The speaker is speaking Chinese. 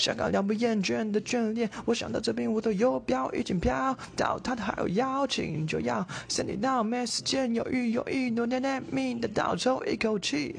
香港两部厌倦的眷恋，我想到这边我邮票已经飘到他的还有邀请，就要 send it now，没时间犹豫，n 一诺难念，命的倒抽一口气。